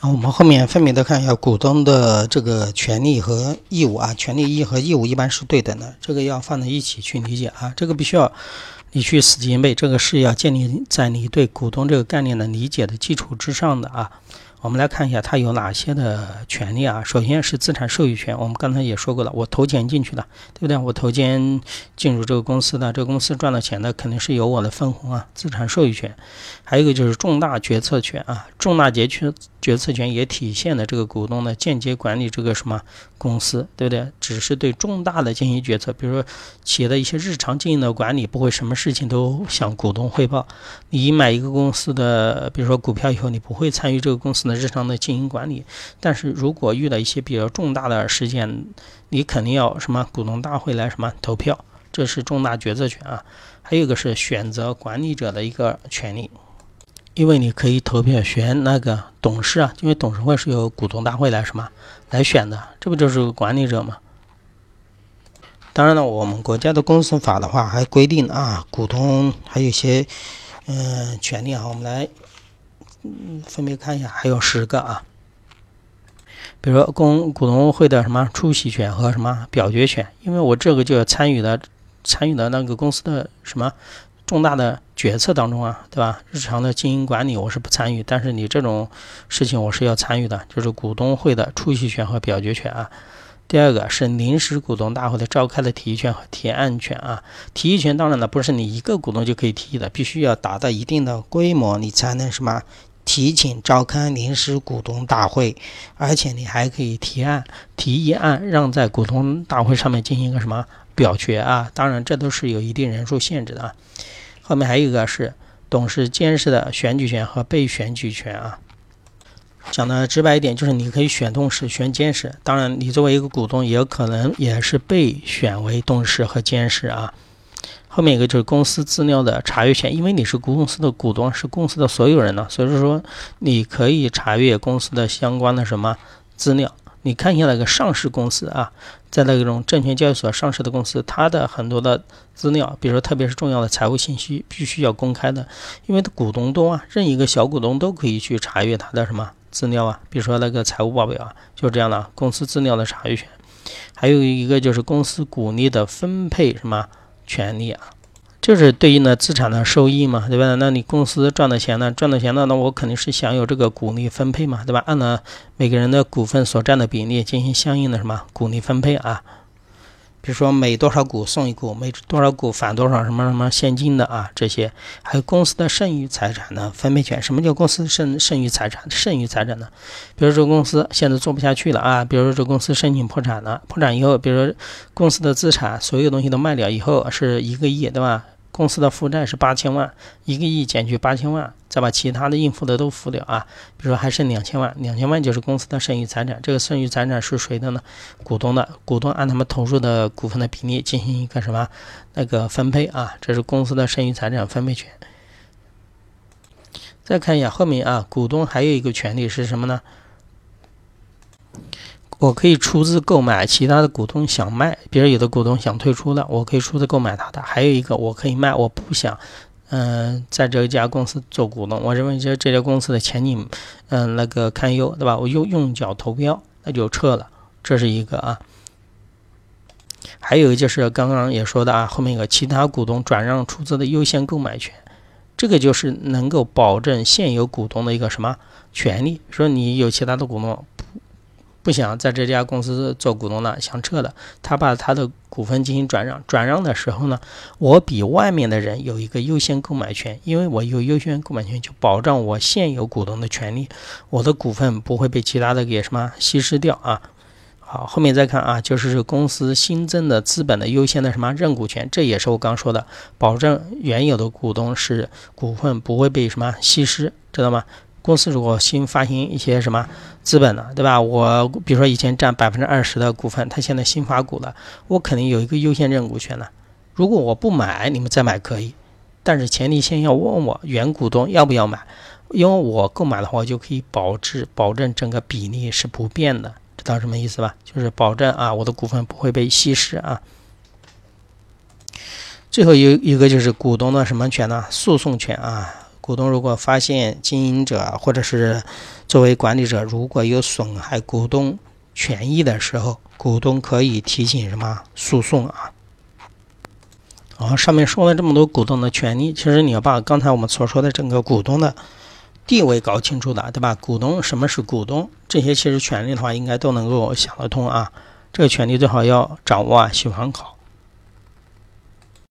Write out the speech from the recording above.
我们后面分别的看一下股东的这个权利和义务啊，权利义和义务一般是对等的，这个要放在一起去理解啊，这个必须要你去死记硬背，这个是要建立在你对股东这个概念的理解的基础之上的啊。我们来看一下它有哪些的权利啊？首先是资产授予权，我们刚才也说过了，我投钱进去了，对不对？我投钱进入这个公司的，这个公司赚了钱的肯定是有我的分红啊，资产授予权。还有一个就是重大决策权啊，重大决策决策权也体现了这个股东的间接管理这个什么公司，对不对？只是对重大的进行决策，比如说企业的一些日常经营的管理，不会什么事情都向股东汇报。你买一个公司的，比如说股票以后，你不会参与这个公司。日常的经营管理，但是如果遇到一些比较重大的事件，你肯定要什么股东大会来什么投票，这是重大决策权啊。还有一个是选择管理者的一个权利，因为你可以投票选那个董事啊，因为董事会是由股东大会来什么来选的，这不就是管理者吗？当然了，我们国家的公司法的话还规定啊，股东还有一些嗯权利啊，我们来。分别看一下，还有十个啊。比如说公股东会的什么出席权和什么表决权，因为我这个就要参与的参与的那个公司的什么重大的决策当中啊，对吧？日常的经营管理我是不参与，但是你这种事情我是要参与的，就是股东会的出席权和表决权啊。第二个是临时股东大会的召开的提议权和提案权啊，提议权当然了不是你一个股东就可以提议的，必须要达到一定的规模，你才能什么提请召开临时股东大会，而且你还可以提案提议案让在股东大会上面进行一个什么表决啊，当然这都是有一定人数限制的啊。后面还有一个是董事监事的选举权和被选举权啊。讲的直白一点，就是你可以选董事、选监事。当然，你作为一个股东，也有可能也是被选为董事和监事啊。后面一个就是公司资料的查阅权，因为你是公司的股东，是公司的所有人呢，所以说你可以查阅公司的相关的什么资料。你看一下那个上市公司啊，在那种证券交易所上市的公司，它的很多的资料，比如说特别是重要的财务信息，必须要公开的，因为股东多啊，任一个小股东都可以去查阅它的什么。资料啊，比如说那个财务报表啊，就这样的。公司资料的查阅权，还有一个就是公司股利的分配什么权利啊，就是对应的资产的收益嘛，对吧？那你公司赚的钱呢，赚的钱呢，那我肯定是享有这个股利分配嘛，对吧？按照每个人的股份所占的比例进行相应的什么股利分配啊。比如说每多少股送一股，每多少股返多少什么什么现金的啊，这些还有公司的剩余财产的分配权。什么叫公司剩剩余财产？剩余财产呢？比如说公司现在做不下去了啊，比如说这公司申请破产了，破产以后，比如说公司的资产所有东西都卖掉以后是一个亿，对吧？公司的负债是八千万，一个亿减去八千万，再把其他的应付的都付掉啊。比如说还剩两千万，两千万就是公司的剩余财产。这个剩余财产是谁的呢？股东的，股东按他们投入的股份的比例进行一个什么那个分配啊？这是公司的剩余财产分配权。再看一下后面啊，股东还有一个权利是什么呢？我可以出资购买其他的股东想卖，比如有的股东想退出了，我可以出资购买他的。还有一个，我可以卖，我不想，嗯，在这家公司做股东。我认为这这家公司的前景，嗯，那个堪忧，对吧？我用用脚投标，那就撤了。这是一个啊。还有就是刚刚也说的啊，后面一个其他股东转让出资的优先购买权，这个就是能够保证现有股东的一个什么权利？说你有其他的股东。不想在这家公司做股东了，想撤了，他把他的股份进行转让。转让的时候呢，我比外面的人有一个优先购买权，因为我有优先购买权，就保障我现有股东的权利，我的股份不会被其他的给什么稀释掉啊。好，后面再看啊，就是公司新增的资本的优先的什么认股权，这也是我刚说的，保证原有的股东是股份不会被什么稀释，知道吗？公司如果新发行一些什么资本了，对吧？我比如说以前占百分之二十的股份，他现在新发股了，我肯定有一个优先认股权了。如果我不买，你们再买可以，但是前提先要问我原股东要不要买，因为我购买的话，我就可以保质保证整个比例是不变的，知道什么意思吧？就是保证啊，我的股份不会被稀释啊。最后一一个就是股东的什么权呢？诉讼权啊。股东如果发现经营者或者是作为管理者如果有损害股东权益的时候，股东可以提起什么诉讼啊？然后上面说了这么多股东的权利，其实你要把刚才我们所说的整个股东的地位搞清楚的，对吧？股东什么是股东？这些其实权利的话，应该都能够想得通啊。这个权利最好要掌握啊，喜欢考。